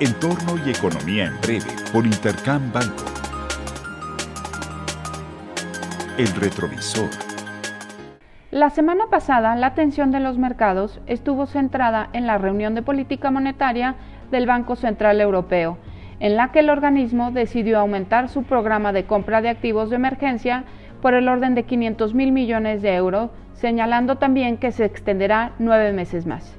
Entorno y economía en breve por Intercam Banco. El retrovisor. La semana pasada, la atención de los mercados estuvo centrada en la reunión de política monetaria del Banco Central Europeo, en la que el organismo decidió aumentar su programa de compra de activos de emergencia por el orden de 500 mil millones de euros, señalando también que se extenderá nueve meses más.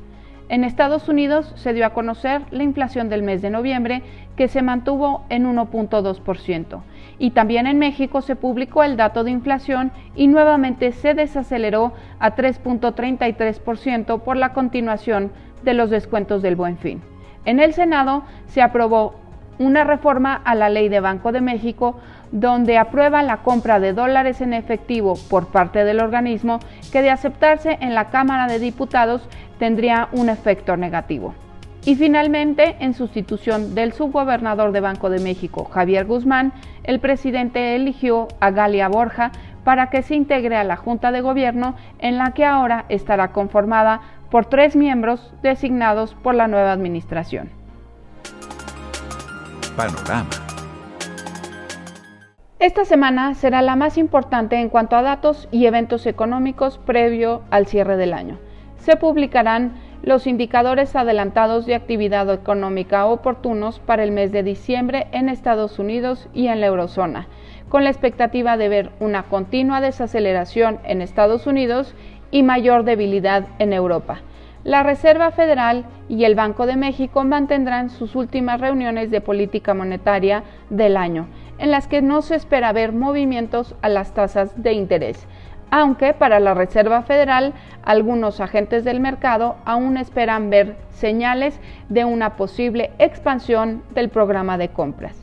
En Estados Unidos se dio a conocer la inflación del mes de noviembre, que se mantuvo en 1.2%. Y también en México se publicó el dato de inflación y nuevamente se desaceleró a 3.33% por la continuación de los descuentos del buen fin. En el Senado se aprobó una reforma a la ley de Banco de México donde aprueba la compra de dólares en efectivo por parte del organismo que de aceptarse en la Cámara de Diputados tendría un efecto negativo. Y finalmente, en sustitución del subgobernador de Banco de México, Javier Guzmán, el presidente eligió a Galia Borja para que se integre a la Junta de Gobierno, en la que ahora estará conformada por tres miembros designados por la nueva administración. Esta semana será la más importante en cuanto a datos y eventos económicos previo al cierre del año. Se publicarán los indicadores adelantados de actividad económica oportunos para el mes de diciembre en Estados Unidos y en la eurozona, con la expectativa de ver una continua desaceleración en Estados Unidos y mayor debilidad en Europa. La Reserva Federal y el Banco de México mantendrán sus últimas reuniones de política monetaria del año, en las que no se espera ver movimientos a las tasas de interés, aunque para la Reserva Federal algunos agentes del mercado aún esperan ver señales de una posible expansión del programa de compras.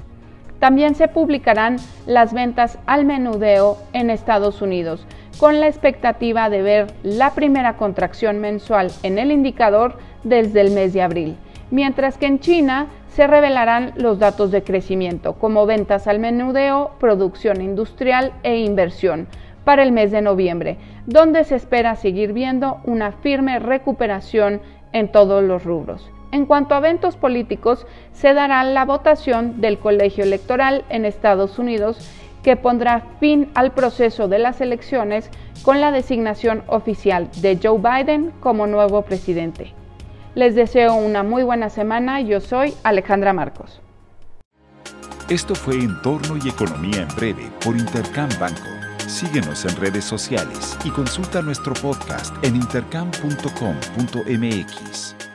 También se publicarán las ventas al menudeo en Estados Unidos, con la expectativa de ver la primera contracción mensual en el indicador desde el mes de abril, mientras que en China se revelarán los datos de crecimiento, como ventas al menudeo, producción industrial e inversión, para el mes de noviembre, donde se espera seguir viendo una firme recuperación en todos los rubros. En cuanto a eventos políticos, se dará la votación del colegio electoral en Estados Unidos que pondrá fin al proceso de las elecciones con la designación oficial de Joe Biden como nuevo presidente. Les deseo una muy buena semana. Yo soy Alejandra Marcos. Esto fue Entorno y Economía en Breve por Intercam Banco. Síguenos en redes sociales y consulta nuestro podcast en intercam.com.mx.